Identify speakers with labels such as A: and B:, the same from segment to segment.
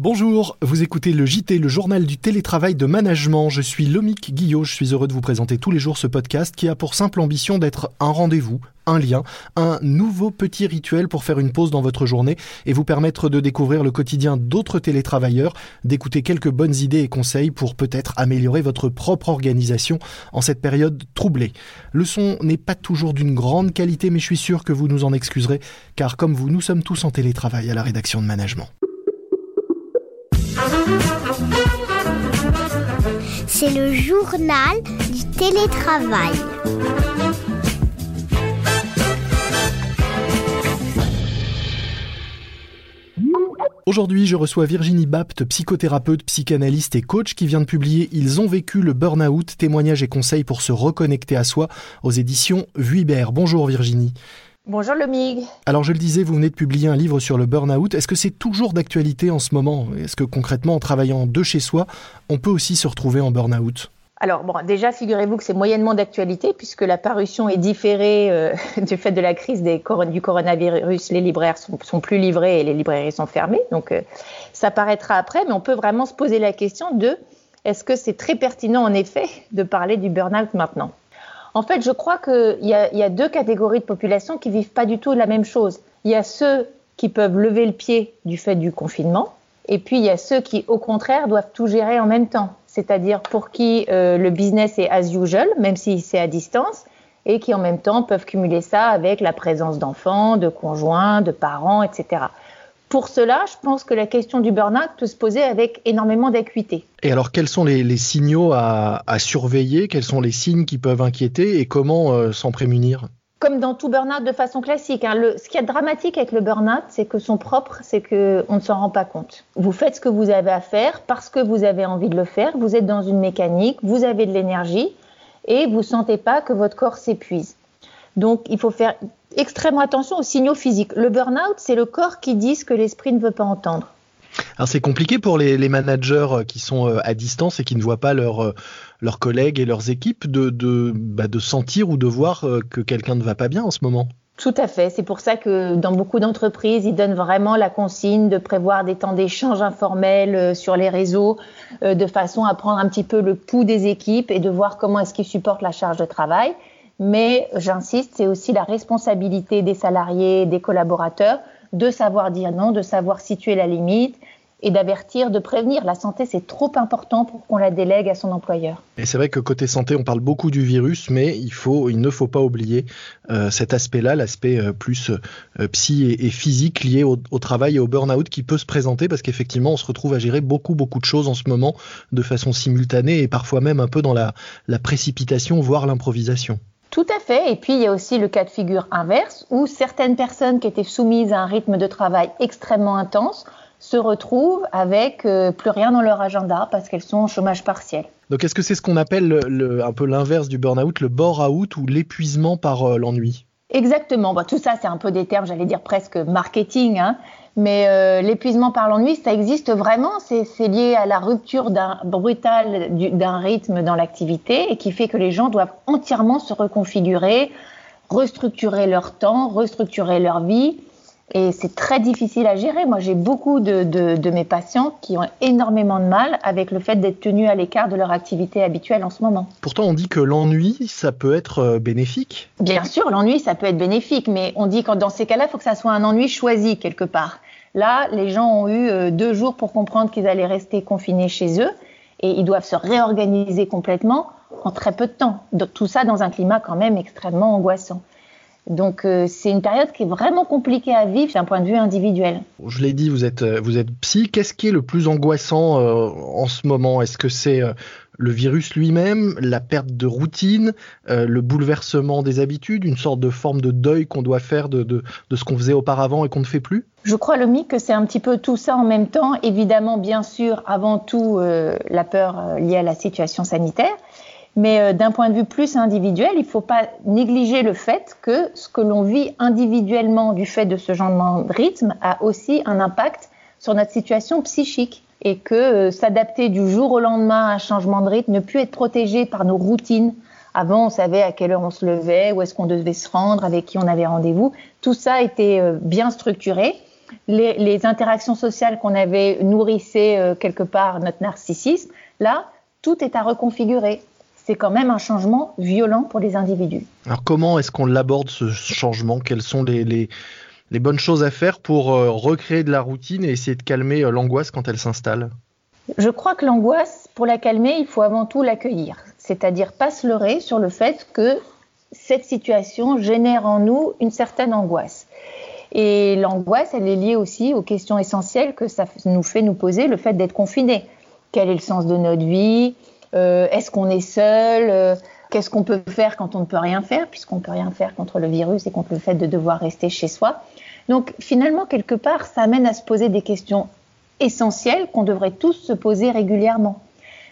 A: Bonjour, vous écoutez le JT, le journal du télétravail de management. Je suis Lomic Guillot, je suis heureux de vous présenter tous les jours ce podcast qui a pour simple ambition d'être un rendez-vous, un lien, un nouveau petit rituel pour faire une pause dans votre journée et vous permettre de découvrir le quotidien d'autres télétravailleurs, d'écouter quelques bonnes idées et conseils pour peut-être améliorer votre propre organisation en cette période troublée. Le son n'est pas toujours d'une grande qualité mais je suis sûr que vous nous en excuserez car comme vous, nous sommes tous en télétravail à la rédaction de management.
B: C'est le journal du télétravail.
A: Aujourd'hui, je reçois Virginie Bapt, psychothérapeute, psychanalyste et coach qui vient de publier Ils ont vécu le burn-out, témoignages et conseils pour se reconnecter à soi aux éditions Vuibert. Bonjour Virginie.
C: Bonjour le MIG.
A: Alors je le disais, vous venez de publier un livre sur le burn-out. Est-ce que c'est toujours d'actualité en ce moment? Est-ce que concrètement, en travaillant de chez soi, on peut aussi se retrouver en burn-out?
C: Alors bon, déjà figurez-vous que c'est moyennement d'actualité puisque la parution est différée euh, du fait de la crise des du coronavirus. Les libraires sont, sont, plus livrés et les librairies sont fermées, donc euh, ça paraîtra après. Mais on peut vraiment se poser la question de est-ce que c'est très pertinent en effet de parler du burn-out maintenant? En fait, je crois qu'il y, a deux catégories de population qui vivent pas du tout la même chose. Il y a ceux qui peuvent lever le pied du fait du confinement, et puis il y a ceux qui, au contraire, doivent tout gérer en même temps. C'est-à-dire pour qui euh, le business est as usual, même si c'est à distance, et qui en même temps peuvent cumuler ça avec la présence d'enfants, de conjoints, de parents, etc. Pour cela, je pense que la question du burn-out peut se poser avec énormément d'acuité.
A: Et alors, quels sont les, signaux à, surveiller? Quels sont les signes qui peuvent inquiéter? Et comment euh, s'en prémunir?
C: Comme dans tout burn-out de façon classique. Hein, ce qui est dramatique avec le burn-out, c'est que son propre, c'est qu'on ne s'en rend pas compte. Vous faites ce que vous avez à faire parce que vous avez envie de le faire. Vous êtes dans une mécanique, vous avez de l'énergie et vous sentez pas que votre corps s'épuise. Donc, il faut faire extrêmement attention aux signaux physiques. Le burn-out, c'est le corps qui dit ce que l'esprit ne veut pas entendre.
A: Alors c'est compliqué pour les, managers euh, qui sont euh, à distance et qui ne voient pas euh, leurs collègues et leurs équipes de, de, bah, de sentir ou de voir que quelqu'un ne va pas bien en ce moment.
C: Tout à fait. C'est pour ça que dans beaucoup d'entreprises, ils donnent vraiment la consigne de prévoir des temps d'échange informels sur les réseaux, de façon à prendre un petit peu le pouls des équipes et de voir comment est-ce qu'ils supportent la charge de travail mais j'insiste, c'est aussi la responsabilité des salariés, des collaborateurs de savoir dire non, de savoir situer la limite et d'avertir, de prévenir. La santé, c'est trop important pour qu'on la délègue à son employeur.
A: Et c'est vrai que côté santé, on parle beaucoup du virus, mais il, ne faut pas oublier euh, cet aspect-là, l'aspect euh, plus euh, psy et, physique lié au, travail et au burn-out qui peut se présenter parce qu'effectivement, on se retrouve à gérer beaucoup, beaucoup de choses en ce moment de façon simultanée et parfois même un peu dans la précipitation, voire l'improvisation.
C: Tout à fait. Et puis, il y a aussi le cas de figure inverse où certaines personnes qui étaient soumises à un rythme de travail extrêmement intense se retrouvent avec euh, plus rien dans leur agenda parce qu'elles sont au chômage partiel.
A: Donc, est-ce que c'est ce qu'on appelle le, un peu l'inverse du burn-out, le bore-out ou l'épuisement par euh, l'ennui?
C: Exactement. tout ça, c'est un peu des termes, j'allais dire presque marketing. Hein. Mais euh, l'épuisement par l'ennui, ça existe vraiment? C'est lié à la rupture brutale d'un rythme dans l'activité et qui fait que les gens doivent entièrement se reconfigurer, restructurer leur temps, restructurer leur vie. Et c'est très difficile à gérer. Moi, j'ai beaucoup de, de, de, mes patients qui ont énormément de mal avec le fait d'être tenus à l'écart de leur activité habituelle en ce moment.
A: Pourtant, on dit que l'ennui, ça peut être euh, bénéfique.
C: Bien sûr, l'ennui, ça peut être bénéfique, mais on dit que dans ces cas-là, il faut que ça soit un ennui choisi quelque part. Là, les gens ont eu euh, deux jours pour comprendre qu'ils allaient rester confinés chez eux et ils doivent se réorganiser complètement en très peu de temps. Tout ça dans un climat quand même extrêmement angoissant. Donc euh, c'est une période qui est vraiment compliquée à vivre d'un point de vue individuel.
A: Je l'ai dit, vous êtes euh, vous êtes psy. Qu'est-ce qui est le plus angoissant euh, en ce moment? Est-ce que c'est le virus lui-même, la perte de routine, le bouleversement des habitudes, une sorte de forme de deuil qu'on doit faire de, de, de ce qu'on faisait auparavant et qu'on ne fait plus?
C: Je crois, mythe que c'est un petit peu tout ça en même temps. Évidemment, bien sûr, avant tout, la peur liée à la situation sanitaire. Mais euh, d'un point de vue plus individuel, il ne faut pas négliger le fait que ce que l'on vit individuellement du fait de ce changement de rythme a aussi un impact sur notre situation psychique et que euh, s'adapter du jour au lendemain à un changement de rythme, ne plus être protégé par nos routines. Avant, on savait à quelle heure on se levait, où est-ce qu'on devait se rendre, avec qui on avait rendez-vous. Tout ça était euh, bien structuré. les, interactions sociales qu'on avait nourrissaient quelque part notre narcissisme, là, tout est à reconfigurer. C'est quand même un changement violent pour les individus.
A: Alors comment est-ce qu'on l'aborde ce changement? Quelles sont les, les, bonnes choses à faire pour recréer de la routine et essayer de calmer l'angoisse quand elle s'installe?
C: Je crois que l'angoisse, pour la calmer, il faut avant tout l'accueillir c'est-à-dire pas se leurrer sur le fait que cette situation génère en nous une certaine angoisse. Et l'angoisse, elle est liée aussi aux questions essentielles que ça nous fait nous poser, le fait d'être confiné. Quel est le sens de notre vie? euh, Est-ce qu'on est seul euh, Qu'est-ce qu'on peut faire quand on ne peut rien faire, puisqu'on ne peut rien faire contre le virus et contre le fait de devoir rester chez soi Donc finalement, quelque part, ça amène à se poser des questions essentielles qu'on devrait tous se poser régulièrement.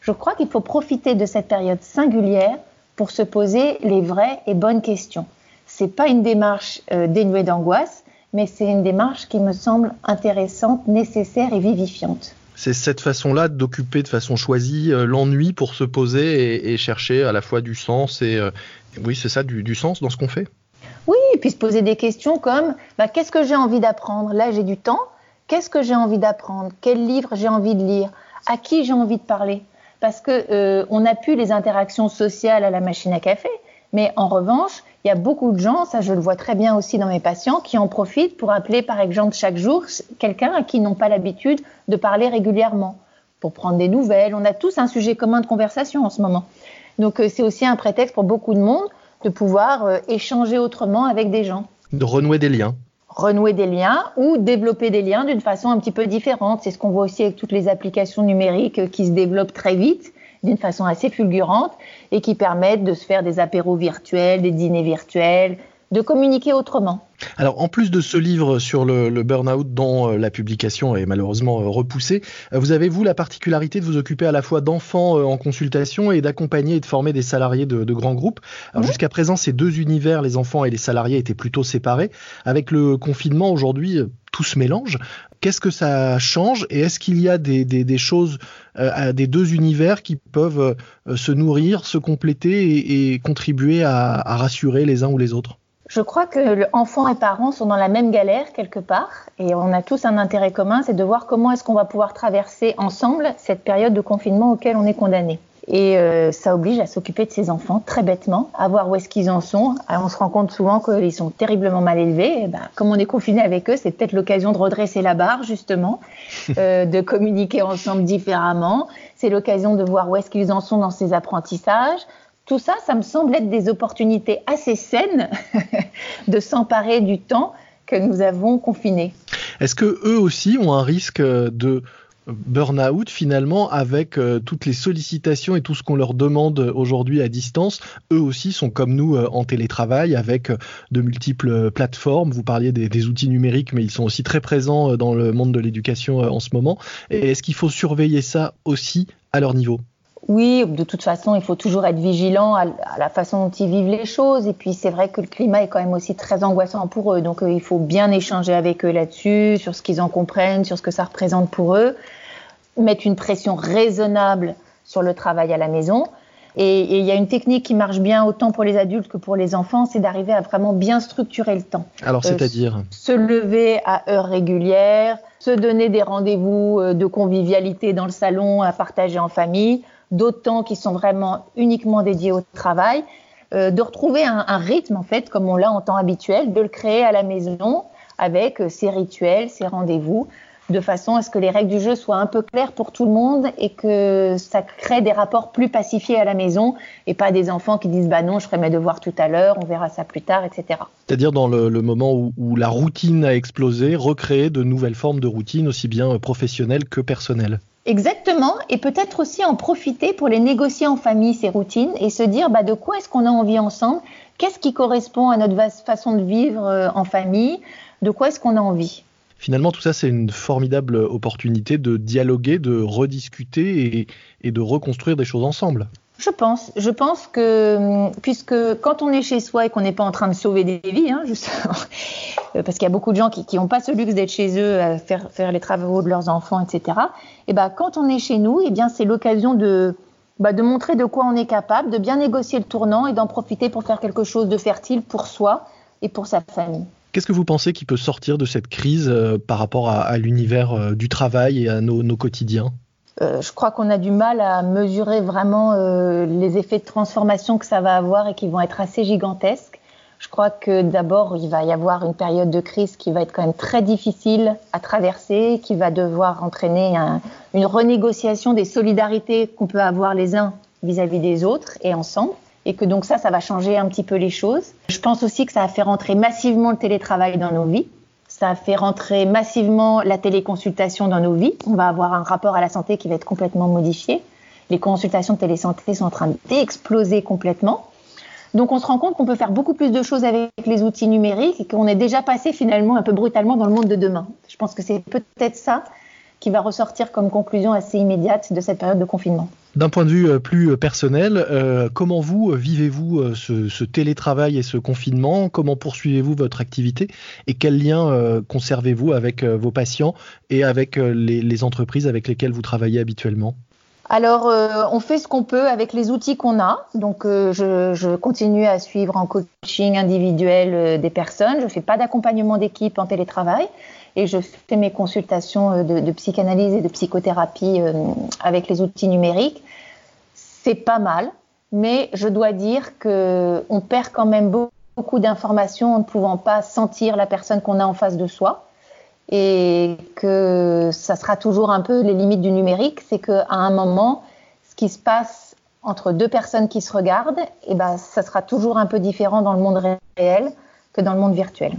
C: Je crois qu'il faut profiter de cette période singulière pour se poser les vraies et bonnes questions. C'est pas une démarche euh, dénuée d'angoisse, mais c'est une démarche qui me semble intéressante, nécessaire et vivifiante.
A: C'est cette façon-là d'occuper de façon choisie euh, l'ennui pour se poser et, chercher à la fois du sens et euh, oui, c'est ça, du, sens dans ce qu'on fait.
C: Oui, et puis se poser des questions comme bah, qu'est-ce que j'ai envie d'apprendre? Là, j'ai du temps. Qu'est-ce que j'ai envie d'apprendre? Quel livre j'ai envie de lire? À qui j'ai envie de parler? Parce que euh, on n'a plus les interactions sociales à la machine à café. Mais en revanche, il y a beaucoup de gens, ça je le vois très bien aussi dans mes patients, qui en profitent pour appeler par exemple chaque jour quelqu'un à qui ils n'ont pas l'habitude de parler régulièrement, pour prendre des nouvelles. On a tous un sujet commun de conversation en ce moment. Donc euh, c'est aussi un prétexte pour beaucoup de monde de pouvoir euh, échanger autrement avec des gens.
A: De renouer des liens
C: renouer des liens ou développer des liens d'une façon un petit peu différente. C'est ce qu'on voit aussi avec toutes les applications numériques qui se développent très vite, d'une façon assez fulgurante, et qui permettent de se faire des apéros virtuels, des dîners virtuels, de communiquer autrement.
A: Alors, en plus de ce livre sur le, burn-out dont euh, la publication est malheureusement euh, repoussée, euh, vous avez, vous, la particularité de vous occuper à la fois d'enfants en consultation et d'accompagner et de former des salariés de, grands groupes. Alors, jusqu'à présent, ces deux univers, les enfants et les salariés, étaient plutôt séparés. Avec le confinement, aujourd'hui, tout se mélange. Qu'est-ce que ça change et est-ce qu'il y a des, choses des deux univers qui peuvent se nourrir, se compléter et, contribuer à rassurer les uns ou les autres?
C: Je crois que enfants et parents sont dans la même galère quelque part et on a tous un intérêt commun, c'est de voir comment est-ce qu'on va pouvoir traverser ensemble cette période de confinement auquel on est condamné. Et euh, ça oblige à s'occuper de ses enfants très bêtement, à voir où est-ce qu'ils en sont. on se rend compte souvent qu'ils sont terriblement mal élevés. Et ben, comme on est confiné avec eux, c'est peut-être l'occasion de redresser la barre justement, euh, de communiquer ensemble différemment. C'est l'occasion de voir où est-ce qu'ils en sont dans ces apprentissages, tout ça, ça me semble être des opportunités assez saines de s'emparer du temps que nous avons confiné.
A: Est-ce que eux aussi ont un risque de burn-out finalement avec euh, toutes les sollicitations et tout ce qu'on leur demande aujourd'hui à distance? Eux aussi sont comme nous euh, en télétravail avec euh, de multiples plateformes. Vous parliez des, outils numériques, mais ils sont aussi très présents dans le monde de l'éducation en ce moment. Est-ce qu'il faut surveiller ça aussi à leur niveau?
C: Oui, de toute façon, il faut toujours être vigilant à, la façon dont ils vivent les choses. Et puis, c'est vrai que le climat est quand même aussi très angoissant pour eux. Donc, euh, il faut bien échanger avec eux là-dessus, sur ce qu'ils en comprennent, sur ce que ça représente pour eux. Mettre une pression raisonnable sur le travail à la maison. Et il y a une technique qui marche bien autant pour les adultes que pour les enfants, c'est d'arriver à vraiment bien structurer le temps.
A: Alors, c'est-à-dire? euh,
C: Se lever à heure régulière, se donner des rendez-vous euh, de convivialité dans le salon à partager en famille, d'autres temps qui sont vraiment uniquement dédiés au travail, euh, de retrouver un, rythme en fait comme on l'a en temps habituel, de le créer à la maison avec euh, ses rituels, ses rendez-vous, de façon à ce que les règles du jeu soient un peu claires pour tout le monde et que ça crée des rapports plus pacifiés à la maison et pas des enfants qui disent bah non, je ferai mes devoirs tout à l'heure, on verra ça plus tard, etc.
A: C'est-à-dire dans le, moment où, où, la routine a explosé, recréer de nouvelles formes de routine aussi bien professionnelles que personnelles.
C: Exactement, et peut-être aussi en profiter pour les négocier en famille, ces routines, et se dire bah, de quoi est-ce qu'on a envie ensemble, qu'est-ce qui correspond à notre façon de vivre euh, en famille, de quoi est-ce qu'on a envie?
A: Finalement, tout ça, c'est une formidable opportunité de dialoguer, de rediscuter et de reconstruire des choses ensemble.
C: Je pense. Je pense que, hum, puisque quand on est chez soi et qu'on n'est pas en train de sauver des vies, hein, euh, parce qu'il y a beaucoup de gens qui n'ont pas ce luxe d'être chez eux à faire, faire les travaux de leurs enfants, etc. Et ben, quand on est chez nous, eh bien, c'est l'occasion de, bah, de montrer de quoi on est capable, de bien négocier le tournant et d'en profiter pour faire quelque chose de fertile pour soi et pour sa famille.
A: Qu'est-ce que vous pensez qui peut sortir de cette crise euh, par rapport à, l'univers euh, du travail et à nos, quotidiens?
C: Je crois qu'on a du mal à mesurer vraiment les effets de transformation que ça va avoir et qui vont être assez gigantesques. Je crois que d'abord, il va y avoir une période de crise qui va être quand même très difficile à traverser, qui va devoir entraîner une renégociation des solidarités qu'on peut avoir les uns vis-à-vis des autres et ensemble. Et que donc ça, ça va changer un petit peu les choses. Je pense aussi que ça a fait rentrer massivement le télétravail dans nos vies. Ça fait rentrer massivement la téléconsultation dans nos vies. On va avoir un rapport à la santé qui va être complètement modifié. Les consultations de télésanté sont en train d'exploser complètement. Donc on se rend compte qu'on peut faire beaucoup plus de choses avec les outils numériques et qu'on est déjà passé finalement un peu brutalement dans le monde de demain. Je pense que c'est peut-être ça qui va ressortir comme conclusion assez immédiate de cette période de confinement.
A: D'un point de vue euh, plus euh, personnel, euh, comment vous vivez-vous ce, télétravail et ce confinement? Comment poursuivez-vous votre activité? Et quel lien conservez-vous avec vos patients et avec les entreprises avec lesquelles vous travaillez habituellement?
C: Alors, euh, on fait ce qu'on peut avec les outils qu'on a. Donc, euh, je, continue à suivre en coaching individuel euh, des personnes. Je ne fais pas d'accompagnement d'équipe en télétravail et je fais mes consultations de, psychanalyse et de psychothérapie avec les outils numériques. C'est pas mal, mais je dois dire que on perd quand même beaucoup d'informations en ne pouvant pas sentir la personne qu'on a en face de soi et que ça sera toujours un peu les limites du numérique, c'est qu'à un moment, ce qui se passe entre deux personnes qui se regardent, et eh ben, ça sera toujours un peu différent dans le monde réel que dans le monde virtuel.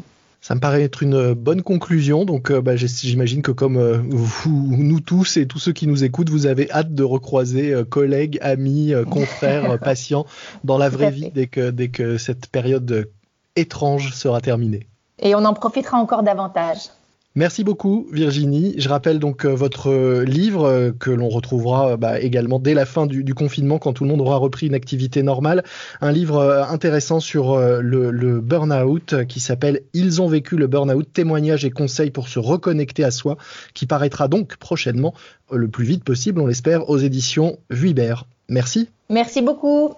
A: Ça me paraît être une bonne conclusion. Donc, euh, bah, j'imagine que comme euh, vous, nous tous et tous ceux qui nous écoutent, vous avez hâte de recroiser euh, collègues, amis, confrères, patients dans la vraie vie dès que, dès que cette période étrange sera terminée.
C: Et on en profitera encore davantage.
A: Merci beaucoup Virginie. Je rappelle donc euh, votre euh, livre euh, que l'on retrouvera bah, également dès la fin du, confinement quand tout le monde aura repris une activité normale. Un livre intéressant sur le, le burn-out qui s'appelle Ils ont vécu le burn-out, témoignages et conseils pour se reconnecter à soi, qui paraîtra donc prochainement le plus vite possible, on l'espère, aux éditions Vuibert. Merci.
C: Merci beaucoup.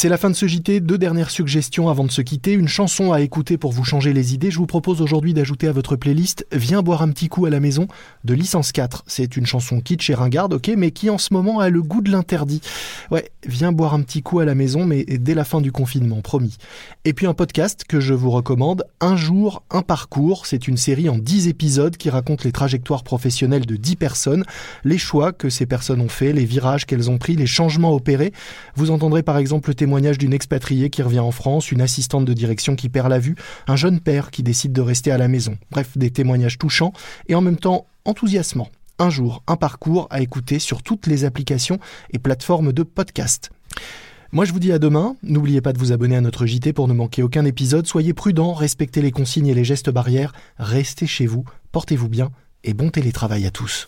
A: C'est la fin de ce JT. Deux dernières suggestions avant de se quitter. Une chanson à écouter pour vous changer les idées. Je vous propose aujourd'hui d'ajouter à votre playlist Viens boire un petit coup à la maison de Licence 4. C'est une chanson kitsch et ringarde, ok, mais qui en ce moment a le goût de l'interdit. Ouais, viens boire un petit coup à la maison, mais dès la fin du confinement, promis. Et puis un podcast que je vous recommande, Un jour, un parcours. C'est une série en 10 épisodes qui raconte les trajectoires professionnelles de 10 personnes, les choix que ces personnes ont fait, les virages qu'elles ont pris, les changements opérés. Vous entendrez par exemple témoignage d'une expatriée qui revient en France, une assistante de direction qui perd la vue, un jeune père qui décide de rester à la maison. Bref, des témoignages touchants et en même temps enthousiasmants. Un jour, un parcours à écouter sur toutes les applications et plateformes de podcast. Moi je vous dis à demain, n'oubliez pas de vous abonner à notre JT pour ne manquer aucun épisode, soyez prudents, respectez les consignes et les gestes barrières, restez chez vous, portez-vous bien et bon télétravail à tous.